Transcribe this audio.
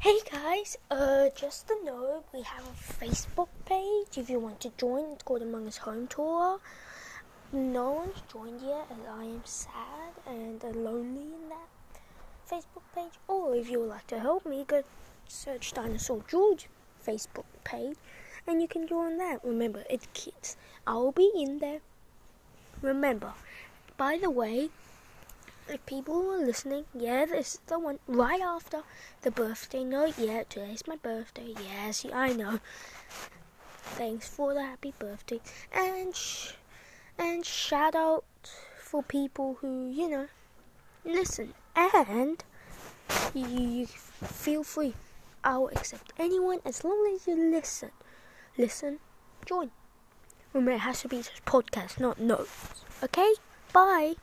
Hey guys, uh, just to know, we have a Facebook page if you want to join. It's called Among Us Home Tour. No one's joined yet, and I am sad and lonely in that Facebook page. Or if you would like to help me, go search Dinosaur George Facebook page, and you can join that. Remember, it's kids. I will be in there. Remember, by the way, if people were listening, yeah, this is the one right after the birthday note. Yeah, today's my birthday. Yes, I know. Thanks for the happy birthday and sh- and shout out for people who you know listen and you, you feel free. I'll accept anyone as long as you listen. Listen, join. Remember, it has to be just podcast, not notes. Okay? Bye.